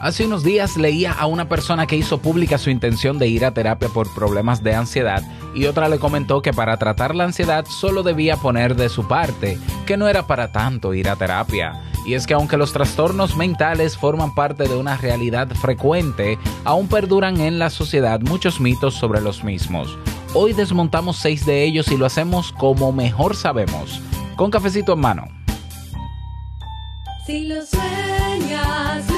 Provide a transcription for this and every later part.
Hace unos días leía a una persona que hizo pública su intención de ir a terapia por problemas de ansiedad y otra le comentó que para tratar la ansiedad solo debía poner de su parte, que no era para tanto ir a terapia. Y es que aunque los trastornos mentales forman parte de una realidad frecuente, aún perduran en la sociedad muchos mitos sobre los mismos. Hoy desmontamos seis de ellos y lo hacemos como mejor sabemos, con cafecito en mano. Si lo sueñas,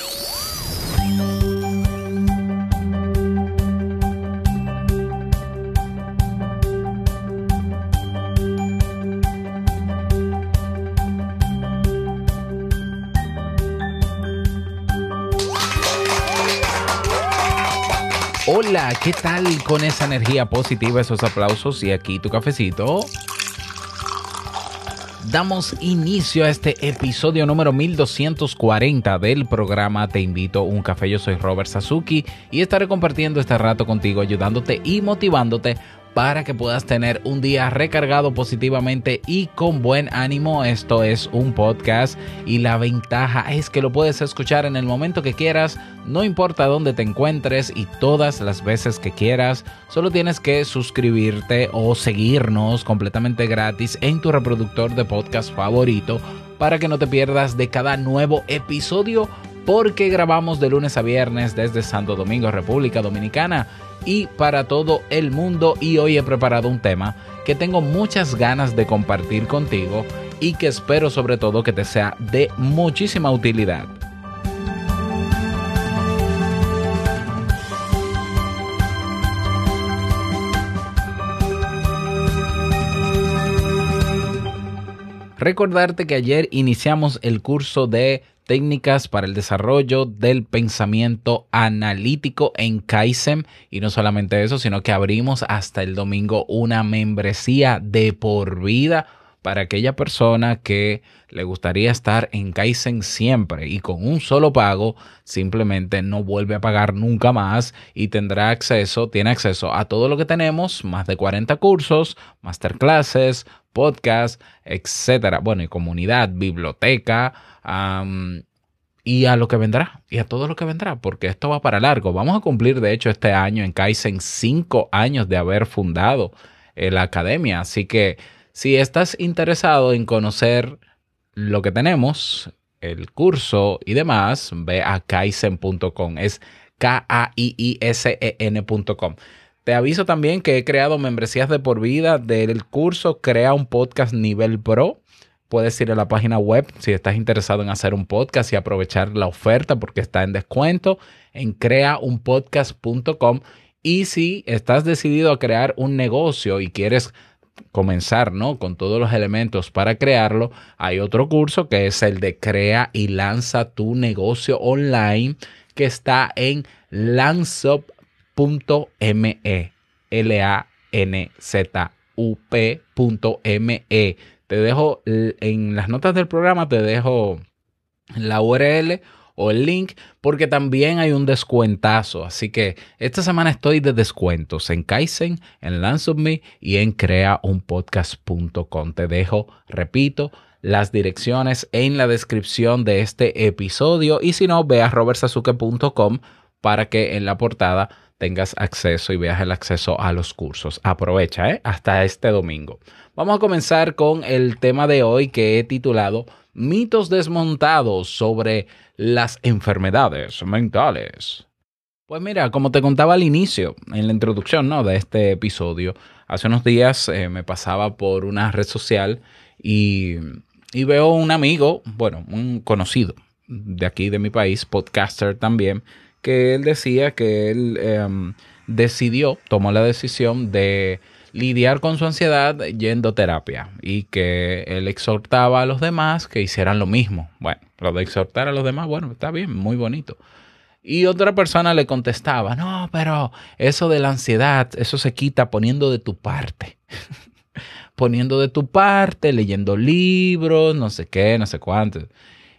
Hola, ¿qué tal con esa energía positiva, esos aplausos y aquí tu cafecito? Damos inicio a este episodio número 1240 del programa Te invito a un café. Yo soy Robert Sasuki y estaré compartiendo este rato contigo, ayudándote y motivándote para que puedas tener un día recargado positivamente y con buen ánimo. Esto es un podcast y la ventaja es que lo puedes escuchar en el momento que quieras, no importa dónde te encuentres y todas las veces que quieras. Solo tienes que suscribirte o seguirnos completamente gratis en tu reproductor de podcast favorito para que no te pierdas de cada nuevo episodio porque grabamos de lunes a viernes desde Santo Domingo, República Dominicana y para todo el mundo y hoy he preparado un tema que tengo muchas ganas de compartir contigo y que espero sobre todo que te sea de muchísima utilidad. Recordarte que ayer iniciamos el curso de técnicas para el desarrollo del pensamiento analítico en Kaizen. Y no solamente eso, sino que abrimos hasta el domingo una membresía de por vida para aquella persona que le gustaría estar en Kaizen siempre. Y con un solo pago simplemente no vuelve a pagar nunca más y tendrá acceso, tiene acceso a todo lo que tenemos, más de 40 cursos, masterclasses, podcast, etcétera. Bueno, y comunidad, biblioteca, y a lo que vendrá, y a todo lo que vendrá, porque esto va para largo. Vamos a cumplir, de hecho, este año en Kaizen cinco años de haber fundado eh, la academia. Así que si estás interesado en conocer lo que tenemos, el curso y demás, ve a kaizen.com. Es K-A-I-I-S-E-N.com. Te aviso también que he creado membresías de por vida del curso Crea un podcast nivel pro. Puedes ir a la página web si estás interesado en hacer un podcast y aprovechar la oferta porque está en descuento en creaunpodcast.com. Y si estás decidido a crear un negocio y quieres comenzar, ¿no? Con todos los elementos para crearlo, hay otro curso que es el de Crea y lanza tu negocio online que está en lanzup.me. L-A-N-Z-U-P.me. Te dejo en las notas del programa, te dejo la URL o el link porque también hay un descuentazo. Así que esta semana estoy de descuentos en Kaizen, en LanceOfMe y en creaunpodcast.com. Te dejo, repito, las direcciones en la descripción de este episodio y si no, ve a robertsazuke.com para que en la portada tengas acceso y veas el acceso a los cursos. Aprovecha, ¿eh? Hasta este domingo. Vamos a comenzar con el tema de hoy que he titulado Mitos desmontados sobre las enfermedades mentales. Pues mira, como te contaba al inicio, en la introducción ¿no? de este episodio, hace unos días eh, me pasaba por una red social y, y veo un amigo, bueno, un conocido de aquí de mi país, podcaster también, que él decía que él eh, decidió, tomó la decisión de lidiar con su ansiedad yendo terapia y que él exhortaba a los demás que hicieran lo mismo. Bueno, lo de exhortar a los demás, bueno, está bien, muy bonito. Y otra persona le contestaba, no, pero eso de la ansiedad, eso se quita poniendo de tu parte. poniendo de tu parte, leyendo libros, no sé qué, no sé cuánto.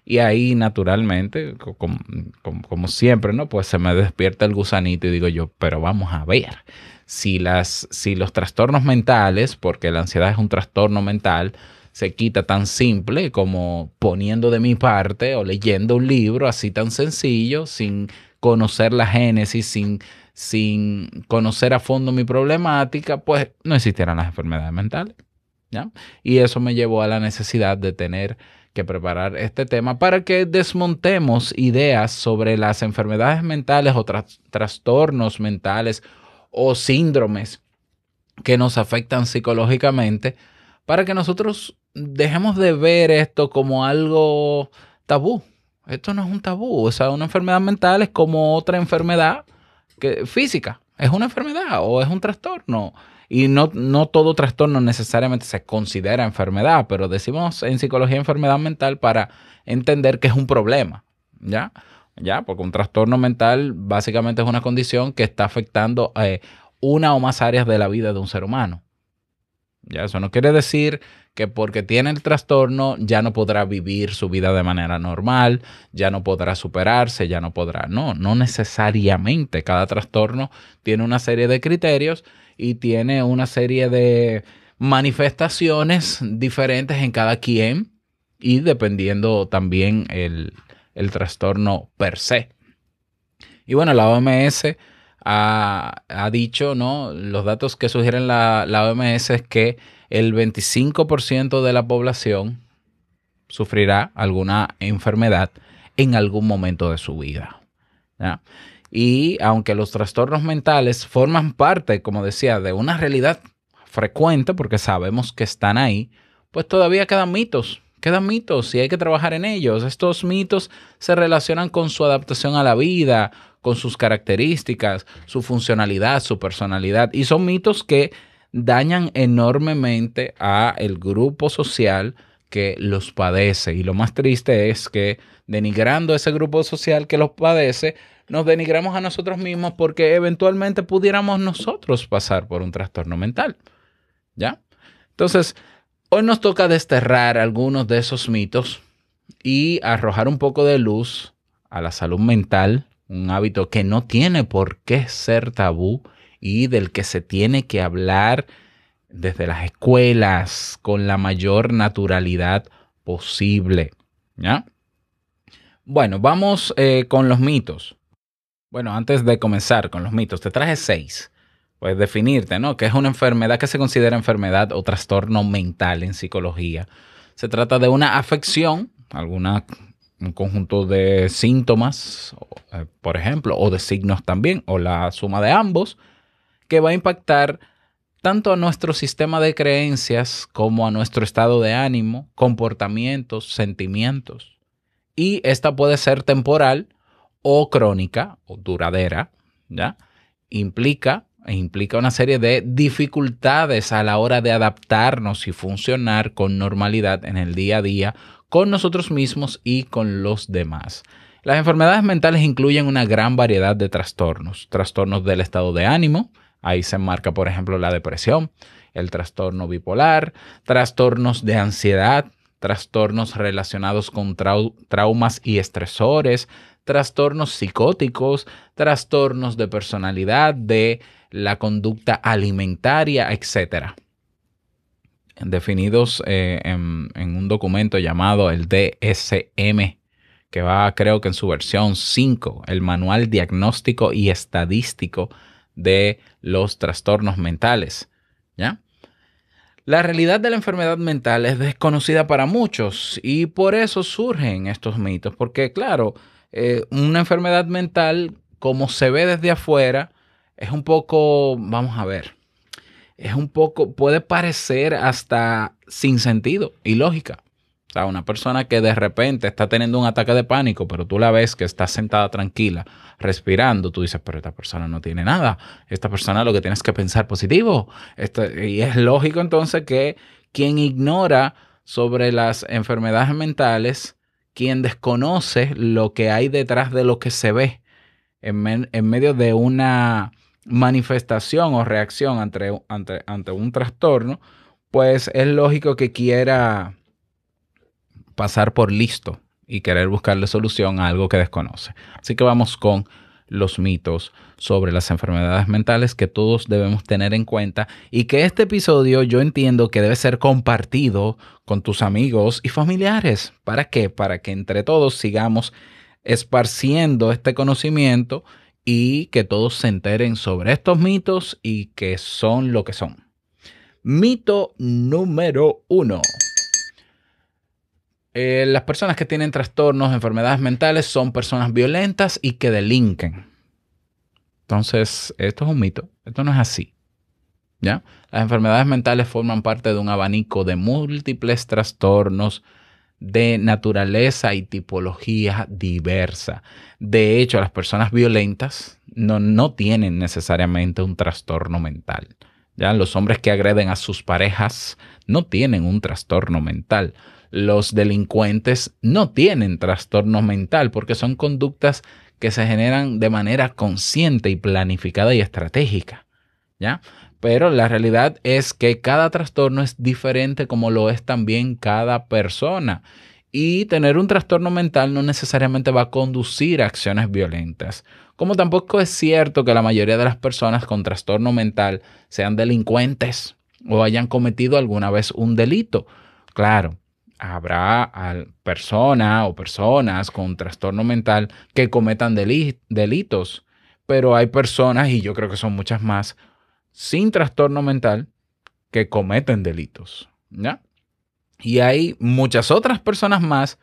Y ahí, naturalmente, co- como, como- como siempre, ¿no? Pues se me despierta el gusanito y digo yo, pero vamos a ver. Si, las, si los trastornos mentales, porque la ansiedad es un trastorno mental, se quita tan simple como poniendo de mi parte o leyendo un libro así tan sencillo, sin conocer la génesis, sin, sin conocer a fondo mi problemática, pues no existieran las enfermedades mentales. ¿ya? Y eso me llevó a la necesidad de tener que preparar este tema para que desmontemos ideas sobre las enfermedades mentales o tras- trastornos mentales o síndromes que nos afectan psicológicamente para que nosotros dejemos de ver esto como algo tabú. Esto no es un tabú, o sea, una enfermedad mental es como otra enfermedad que, física, es una enfermedad o es un trastorno. Y no, no todo trastorno necesariamente se considera enfermedad, pero decimos en psicología enfermedad mental para entender que es un problema, ¿ya? ¿Ya? Porque un trastorno mental básicamente es una condición que está afectando eh, una o más áreas de la vida de un ser humano. Ya, eso no quiere decir que porque tiene el trastorno ya no podrá vivir su vida de manera normal, ya no podrá superarse, ya no podrá. No, no necesariamente. Cada trastorno tiene una serie de criterios y tiene una serie de manifestaciones diferentes en cada quien y dependiendo también el, el trastorno per se. Y bueno, la OMS ha, ha dicho, ¿no? Los datos que sugieren la, la OMS es que el 25% de la población sufrirá alguna enfermedad en algún momento de su vida. ¿ya? Y aunque los trastornos mentales forman parte, como decía, de una realidad frecuente, porque sabemos que están ahí, pues todavía quedan mitos, quedan mitos y hay que trabajar en ellos. Estos mitos se relacionan con su adaptación a la vida, con sus características, su funcionalidad, su personalidad, y son mitos que dañan enormemente a el grupo social que los padece. Y lo más triste es que denigrando a ese grupo social que los padece, nos denigramos a nosotros mismos porque eventualmente pudiéramos nosotros pasar por un trastorno mental. ¿Ya? Entonces, hoy nos toca desterrar algunos de esos mitos y arrojar un poco de luz a la salud mental, un hábito que no tiene por qué ser tabú y del que se tiene que hablar desde las escuelas con la mayor naturalidad posible. ¿Ya? Bueno, vamos eh, con los mitos. Bueno, antes de comenzar con los mitos, te traje seis. Pues definirte, ¿no? Que es una enfermedad que se considera enfermedad o trastorno mental en psicología. Se trata de una afección, alguna, un conjunto de síntomas, eh, por ejemplo, o de signos también, o la suma de ambos, que va a impactar tanto a nuestro sistema de creencias como a nuestro estado de ánimo, comportamientos, sentimientos. Y esta puede ser temporal o crónica o duradera, ¿ya? Implica, implica una serie de dificultades a la hora de adaptarnos y funcionar con normalidad en el día a día con nosotros mismos y con los demás. Las enfermedades mentales incluyen una gran variedad de trastornos, trastornos del estado de ánimo, ahí se enmarca por ejemplo la depresión, el trastorno bipolar, trastornos de ansiedad, trastornos relacionados con trau- traumas y estresores, trastornos psicóticos, trastornos de personalidad, de la conducta alimentaria, etc. Definidos eh, en, en un documento llamado el DSM, que va creo que en su versión 5, el Manual Diagnóstico y Estadístico de los Trastornos Mentales. ¿Ya? La realidad de la enfermedad mental es desconocida para muchos y por eso surgen estos mitos, porque claro, eh, una enfermedad mental, como se ve desde afuera, es un poco, vamos a ver, es un poco, puede parecer hasta sin sentido y lógica. O sea, una persona que de repente está teniendo un ataque de pánico, pero tú la ves que está sentada tranquila, respirando, tú dices, pero esta persona no tiene nada. Esta persona lo que tienes que pensar positivo. Y es lógico entonces que quien ignora sobre las enfermedades mentales, quien desconoce lo que hay detrás de lo que se ve en, en medio de una manifestación o reacción ante, ante, ante un trastorno, pues es lógico que quiera pasar por listo y querer buscarle solución a algo que desconoce. Así que vamos con los mitos sobre las enfermedades mentales que todos debemos tener en cuenta y que este episodio yo entiendo que debe ser compartido con tus amigos y familiares. ¿Para qué? Para que entre todos sigamos esparciendo este conocimiento y que todos se enteren sobre estos mitos y que son lo que son. Mito número uno. Eh, las personas que tienen trastornos, enfermedades mentales son personas violentas y que delinquen. Entonces, esto es un mito. Esto no es así. ¿Ya? Las enfermedades mentales forman parte de un abanico de múltiples trastornos de naturaleza y tipología diversa. De hecho, las personas violentas no, no tienen necesariamente un trastorno mental. ¿ya? Los hombres que agreden a sus parejas no tienen un trastorno mental. Los delincuentes no tienen trastorno mental porque son conductas que se generan de manera consciente y planificada y estratégica. ¿ya? Pero la realidad es que cada trastorno es diferente como lo es también cada persona. Y tener un trastorno mental no necesariamente va a conducir a acciones violentas. Como tampoco es cierto que la mayoría de las personas con trastorno mental sean delincuentes o hayan cometido alguna vez un delito. Claro, habrá personas o personas con trastorno mental que cometan deli delitos, pero hay personas, y yo creo que son muchas más, sin trastorno mental que cometen delitos. Y hay muchas otras personas más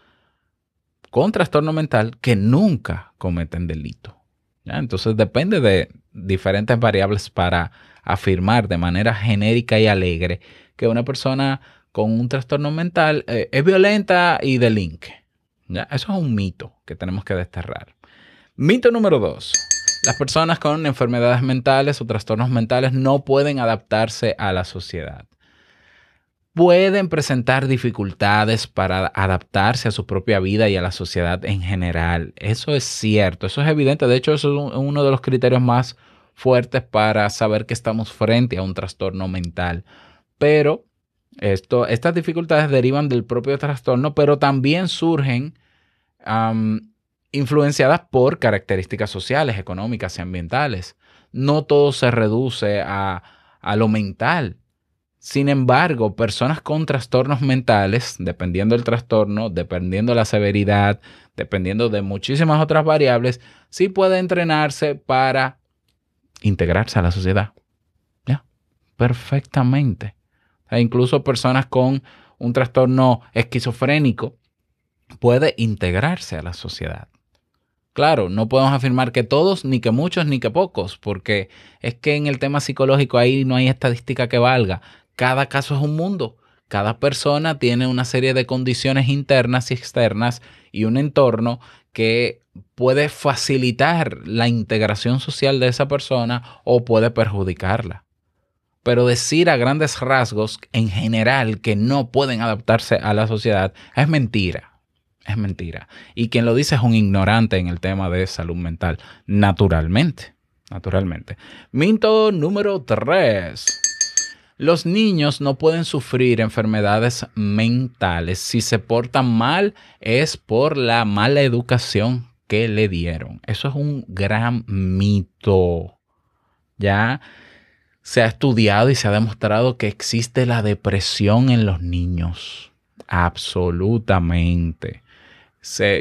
con trastorno mental que nunca cometen delito. Entonces depende de diferentes variables para afirmar de manera genérica y alegre que una persona con un trastorno mental eh, es violenta y delinque. ¿ya? Eso es un mito que tenemos que desterrar. Mito número dos. Las personas con enfermedades mentales o trastornos mentales no pueden adaptarse a la sociedad. Pueden presentar dificultades para adaptarse a su propia vida y a la sociedad en general. Eso es cierto, eso es evidente. De hecho, eso es uno de los criterios más fuertes para saber que estamos frente a un trastorno mental. Pero esto, estas dificultades derivan del propio trastorno, pero también surgen influenciadas por características sociales, económicas y ambientales. No todo se reduce a, a lo mental. Sin embargo, personas con trastornos mentales, dependiendo del trastorno, dependiendo de la severidad, dependiendo de muchísimas otras variables, sí puede entrenarse para integrarse a la sociedad. ¿Ya? Perfectamente. E incluso personas con un trastorno esquizofrénico puede integrarse a la sociedad. Claro, no podemos afirmar que todos, ni que muchos, ni que pocos, porque es que en el tema psicológico ahí no hay estadística que valga. Cada caso es un mundo. Cada persona tiene una serie de condiciones internas y externas y un entorno que puede facilitar la integración social de esa persona o puede perjudicarla. Pero decir a grandes rasgos en general que no pueden adaptarse a la sociedad es mentira. Es mentira. Y quien lo dice es un ignorante en el tema de salud mental. Naturalmente. Naturalmente. Mito número 3. Los niños no pueden sufrir enfermedades mentales. Si se portan mal es por la mala educación que le dieron. Eso es un gran mito. Ya se ha estudiado y se ha demostrado que existe la depresión en los niños. Absolutamente.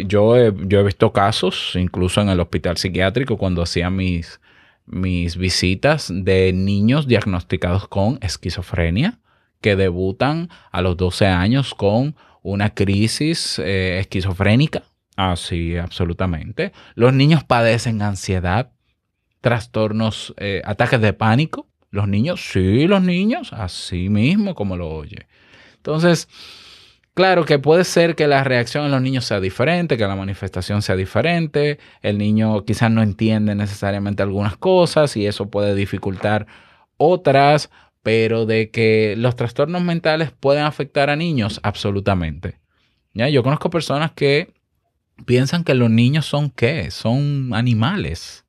Yo, he, yo he visto casos, incluso en el hospital psiquiátrico, cuando hacía mis, mis visitas de niños diagnosticados con esquizofrenia que debutan a los 12 años con una crisis eh, esquizofrénica. Así, absolutamente. Los niños padecen ansiedad, trastornos, eh, ataques de pánico. Los niños, sí, los niños, así mismo como lo oye. Entonces, Claro que puede ser que la reacción en los niños sea diferente, que la manifestación sea diferente, el niño quizás no entiende necesariamente algunas cosas y eso puede dificultar otras, pero de que los trastornos mentales pueden afectar a niños, absolutamente. ¿Ya? Yo conozco personas que piensan que los niños son qué, son animales,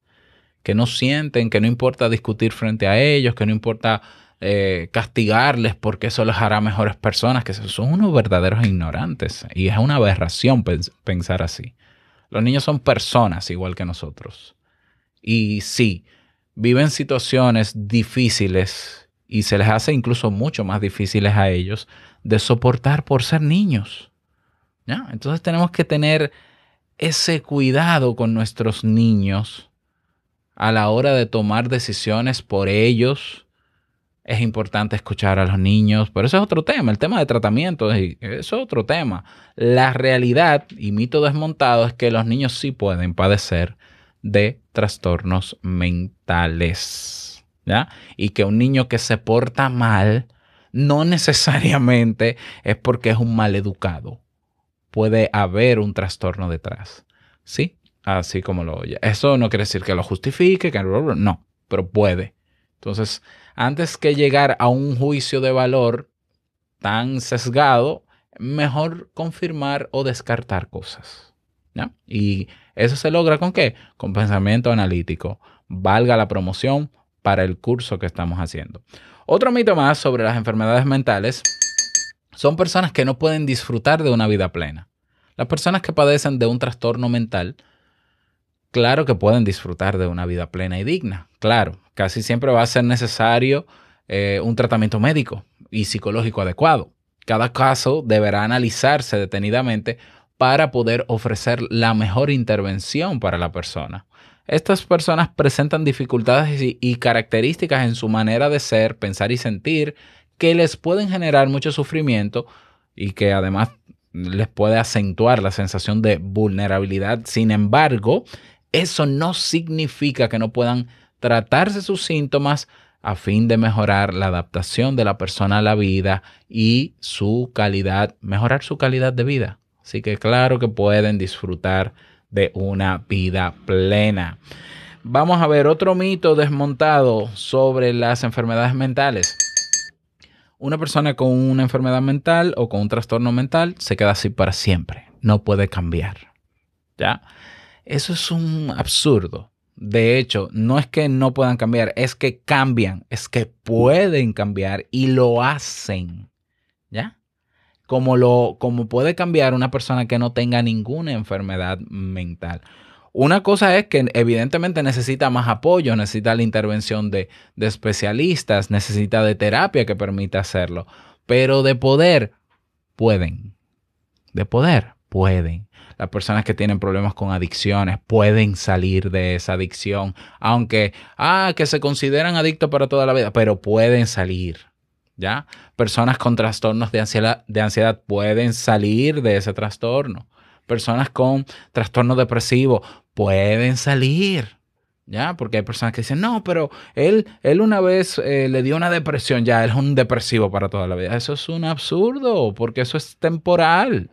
que no sienten, que no importa discutir frente a ellos, que no importa eh, castigarles porque eso les hará mejores personas, que son unos verdaderos ignorantes. Y es una aberración pens- pensar así. Los niños son personas igual que nosotros. Y sí, viven situaciones difíciles y se les hace incluso mucho más difíciles a ellos de soportar por ser niños. ¿Ya? Entonces tenemos que tener ese cuidado con nuestros niños a la hora de tomar decisiones por ellos. Es importante escuchar a los niños, pero eso es otro tema, el tema de tratamiento, es es otro tema. La realidad y mito desmontado es que los niños sí pueden padecer de trastornos mentales, ¿ya? Y que un niño que se porta mal no necesariamente es porque es un mal educado. Puede haber un trastorno detrás, ¿sí? Así como lo oye. Eso no quiere decir que lo justifique, que no, pero puede. Entonces, antes que llegar a un juicio de valor tan sesgado, mejor confirmar o descartar cosas. Y eso se logra con qué? Con pensamiento analítico. Valga la promoción para el curso que estamos haciendo. Otro mito más sobre las enfermedades mentales son personas que no pueden disfrutar de una vida plena. Las personas que padecen de un trastorno mental, claro que pueden disfrutar de una vida plena y digna. Claro, casi siempre va a ser necesario eh, un tratamiento médico y psicológico adecuado. Cada caso deberá analizarse detenidamente para poder ofrecer la mejor intervención para la persona. Estas personas presentan dificultades y, y características en su manera de ser, pensar y sentir que les pueden generar mucho sufrimiento y que además les puede acentuar la sensación de vulnerabilidad. Sin embargo, eso no significa que no puedan tratarse sus síntomas a fin de mejorar la adaptación de la persona a la vida y su calidad, mejorar su calidad de vida. Así que claro que pueden disfrutar de una vida plena. Vamos a ver otro mito desmontado sobre las enfermedades mentales. Una persona con una enfermedad mental o con un trastorno mental se queda así para siempre. No puede cambiar. ¿Ya? Eso es un absurdo. De hecho, no es que no puedan cambiar, es que cambian, es que pueden cambiar y lo hacen. ¿Ya? Como, lo, como puede cambiar una persona que no tenga ninguna enfermedad mental. Una cosa es que evidentemente necesita más apoyo, necesita la intervención de, de especialistas, necesita de terapia que permita hacerlo, pero de poder pueden. De poder pueden. Las personas que tienen problemas con adicciones pueden salir de esa adicción, aunque, ah, que se consideran adictos para toda la vida, pero pueden salir. ¿Ya? Personas con trastornos de ansiedad, de ansiedad pueden salir de ese trastorno. Personas con trastorno depresivo pueden salir. ¿Ya? Porque hay personas que dicen, no, pero él, él una vez eh, le dio una depresión, ya, él es un depresivo para toda la vida. Eso es un absurdo, porque eso es temporal.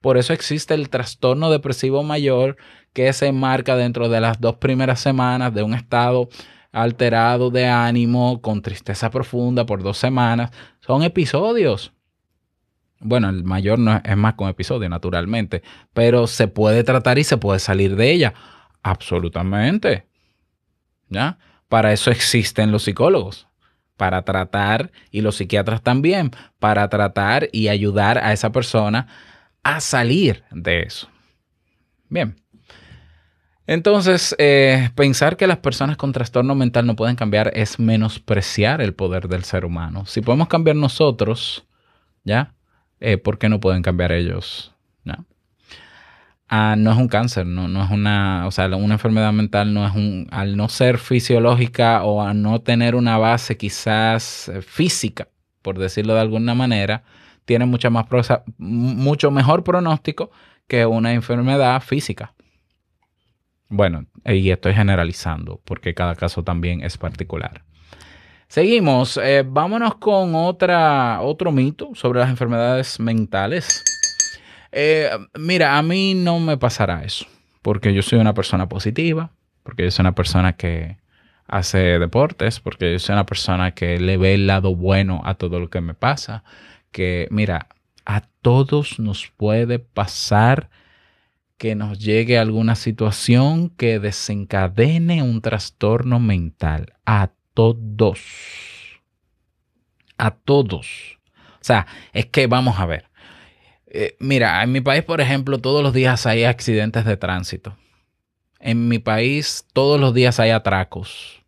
Por eso existe el trastorno depresivo mayor que se enmarca dentro de las dos primeras semanas de un estado alterado de ánimo, con tristeza profunda por dos semanas. Son episodios. Bueno, el mayor no es, es más con episodio, naturalmente, pero se puede tratar y se puede salir de ella. Absolutamente. ¿Ya? Para eso existen los psicólogos, para tratar, y los psiquiatras también, para tratar y ayudar a esa persona a salir de eso. Bien. Entonces, eh, pensar que las personas con trastorno mental no pueden cambiar es menospreciar el poder del ser humano. Si podemos cambiar nosotros, ¿ya? Eh, ¿Por qué no pueden cambiar ellos? ¿Ya? Ah, no es un cáncer, no, no es una, o sea, una enfermedad mental no es un, al no ser fisiológica o a no tener una base quizás eh, física, por decirlo de alguna manera, tiene mucha más prosa- mucho mejor pronóstico que una enfermedad física. Bueno, y estoy generalizando porque cada caso también es particular. Seguimos. eh, vámonos con otra, otro mito sobre las enfermedades mentales. Eh, mira, a mí no me pasará eso, porque yo soy una persona positiva, porque yo soy una persona que hace deportes, porque yo soy una persona que le ve el lado bueno a todo lo que me pasa, que mira, a todos nos puede pasar que nos llegue alguna situación que desencadene un trastorno mental. A todos. A todos. O sea, es que vamos a ver. Eh, mira, en mi país, por ejemplo, todos los días hay accidentes de tránsito. En mi país, todos los días hay atracos.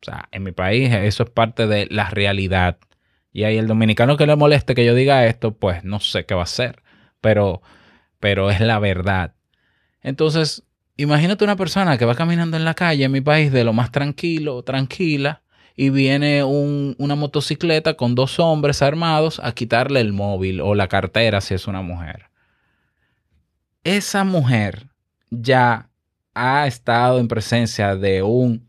O sea, en mi país eso es parte de la realidad. Y ahí el dominicano que le moleste que yo diga esto, pues no sé qué va a hacer. Pero, pero es la verdad. Entonces, imagínate una persona que va caminando en la calle en mi país de lo más tranquilo, tranquila, y viene un- una motocicleta con dos hombres armados a quitarle el móvil o la cartera si es una mujer. Esa mujer ya ha estado en presencia de un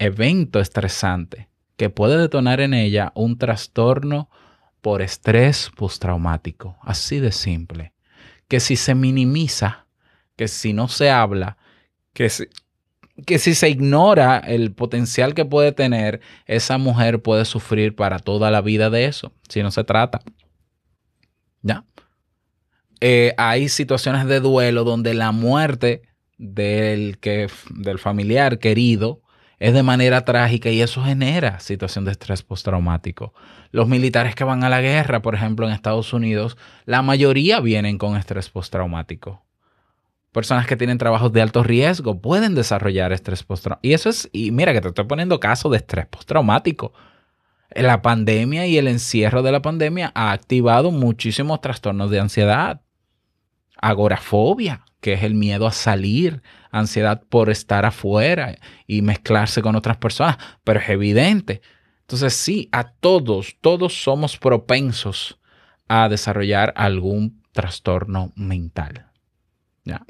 evento estresante que puede detonar en ella un trastorno por estrés postraumático. Así de simple. Que si se minimiza, que si no se habla, que si, se ignora el potencial que puede tener, esa mujer puede sufrir para toda la vida de eso, si no se trata. ¿Ya? Eh, hay situaciones de duelo donde la muerte del, que, del familiar querido es de manera trágica y eso genera situación de estrés postraumático. Los militares que van a la guerra, por ejemplo, en Estados Unidos, la mayoría vienen con estrés postraumático. Personas que tienen trabajos de alto riesgo pueden desarrollar estrés postraumático. Y eso es, y mira que te estoy poniendo caso de estrés postraumático. La pandemia y el encierro de la pandemia ha activado muchísimos trastornos de ansiedad. Agorafobia, que es el miedo a salir, ansiedad por estar afuera y mezclarse con otras personas, pero es evidente. Entonces sí, a todos, todos somos propensos a desarrollar algún trastorno mental. ¿Ya?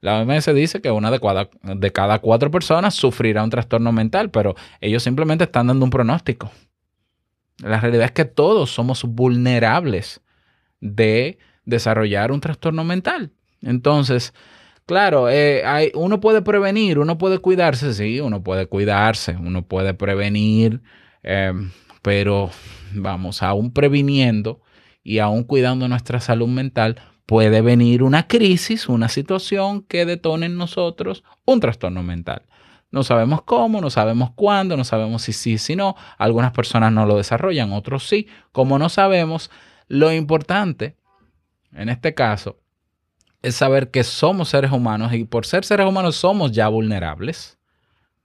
La OMS dice que una de cada, de cada cuatro personas sufrirá un trastorno mental, pero ellos simplemente están dando un pronóstico. La realidad es que todos somos vulnerables de desarrollar un trastorno mental. Entonces, claro, eh, hay, uno puede prevenir, uno puede cuidarse, sí, uno puede cuidarse, uno puede prevenir, eh, pero vamos, aún previniendo y aún cuidando nuestra salud mental, puede venir una crisis, una situación que detone en nosotros un trastorno mental. No sabemos cómo, no sabemos cuándo, no sabemos si sí, si no. Algunas personas no lo desarrollan, otros sí. Como no sabemos, lo importante en este caso es saber que somos seres humanos y por ser seres humanos somos ya vulnerables.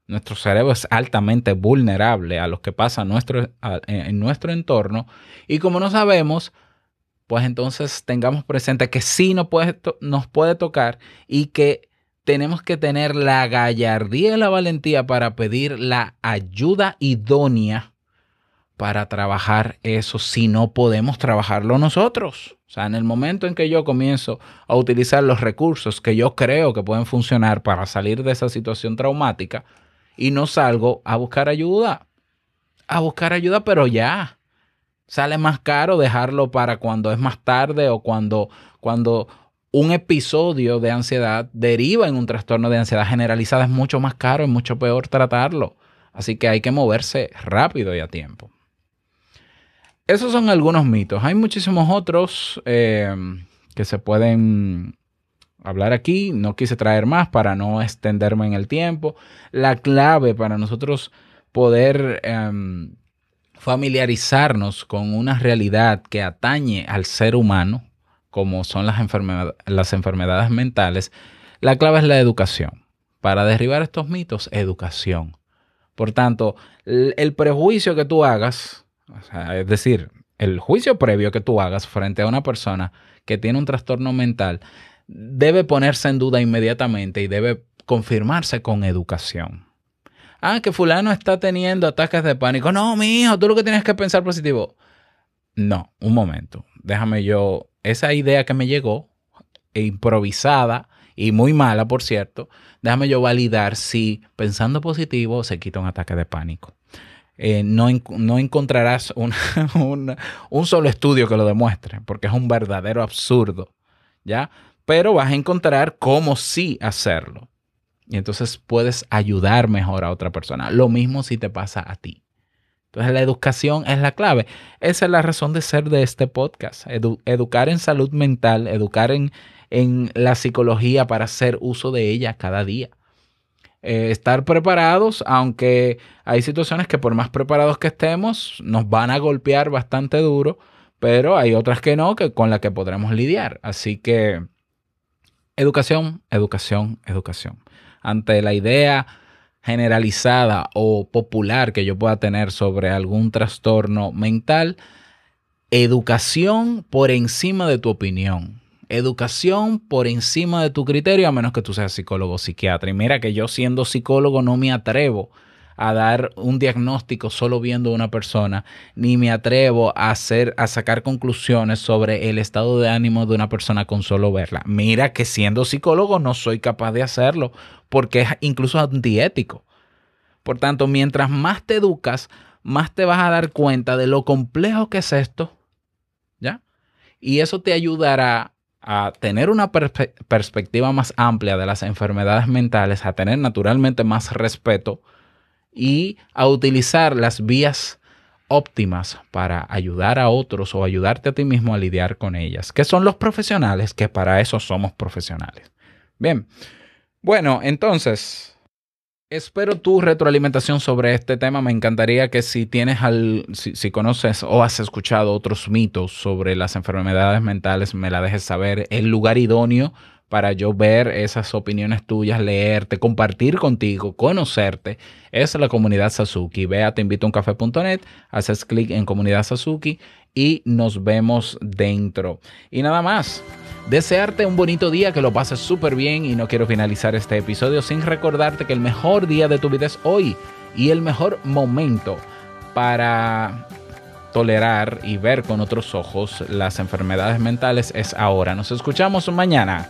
Nuestro cerebro es altamente vulnerable a lo que pasa nuestro, en nuestro entorno. Y como no sabemos, pues entonces tengamos presente que sí nos puede, nos puede tocar y que tenemos que tener la gallardía y la valentía para pedir la ayuda idónea para trabajar eso si no podemos trabajarlo nosotros. O sea, en el momento en que yo comienzo a utilizar los recursos que yo creo que pueden funcionar para salir de esa situación traumática y no salgo a buscar ayuda, a buscar ayuda, pero ya. Sale más caro dejarlo para cuando es más tarde o cuando, cuando un episodio de ansiedad deriva en un trastorno de ansiedad generalizada. Es mucho más caro, es mucho peor tratarlo. Así que hay que moverse rápido y a tiempo. Esos son algunos mitos. Hay muchísimos otros eh, que se pueden hablar aquí. No quise traer más para no extenderme en el tiempo. La clave para nosotros poder em, familiarizarnos con una realidad que atañe al ser humano, como son las, enfermedad- las enfermedades mentales, la clave es la educación. Para derribar estos mitos, educación. Por tanto, el prejuicio que tú hagas, es decir, el juicio previo que tú hagas frente a una persona que tiene un trastorno mental, debe ponerse en duda inmediatamente y debe confirmarse con educación. Ah, que fulano está teniendo ataques de pánico. No, mi hijo, tú lo que tienes que pensar positivo. No, un momento. Déjame yo, esa idea que me llegó, e improvisada y muy mala, por cierto, déjame yo validar si pensando positivo se quita un ataque de pánico. Eh, no, no encontrarás un solo estudio que lo demuestre, porque es un verdadero absurdo, ¿ya? Pero vas a encontrar cómo sí hacerlo. Y entonces puedes ayudar mejor a otra persona. Lo mismo si te pasa a ti. Entonces la educación es la clave. Esa es la razón de ser de este podcast. Edu- educar en salud mental, educar en, en la psicología para hacer uso de ella cada día. Eh, estar preparados, aunque hay situaciones que por más preparados que estemos, nos van a golpear bastante duro, pero hay otras que no, que con las que podremos lidiar. Así que educación, educación, educación. Ante la idea generalizada o popular que yo pueda tener sobre algún trastorno mental, educación por encima de tu opinión. Educación por encima de tu criterio, a menos que tú seas psicólogo o psiquiatra. Y mira que yo siendo psicólogo no me atrevo a dar un diagnóstico solo viendo a una persona, ni me atrevo a hacer, a sacar conclusiones sobre el estado de ánimo de una persona con solo verla. Mira que siendo psicólogo no soy capaz de hacerlo, porque es incluso antiético. Por tanto, mientras más te educas, más te vas a dar cuenta de lo complejo que es esto, ¿ya? Y eso te ayudará a tener una perspe- perspectiva más amplia de las enfermedades mentales, a tener naturalmente más respeto y a utilizar las vías óptimas para ayudar a otros o ayudarte a ti mismo a lidiar con ellas, que son los profesionales, que para eso somos profesionales. Bien, bueno, entonces, espero tu retroalimentación sobre este tema. Me encantaría que si tienes al, si, conoces o has escuchado otros mitos sobre las enfermedades mentales, me la dejes saber. El lugar idóneo para yo ver esas opiniones tuyas, leerte, compartir contigo, conocerte, es la comunidad Sasuki. Ve a teinvitouncafe.net, haces clic en comunidad Sasuki y nos vemos dentro. Y nada más. Desearte un bonito día, que lo pases súper bien y no quiero finalizar este episodio sin recordarte que el mejor día de tu vida es hoy y el mejor momento para tolerar y ver con otros ojos las enfermedades mentales es ahora. Nos escuchamos mañana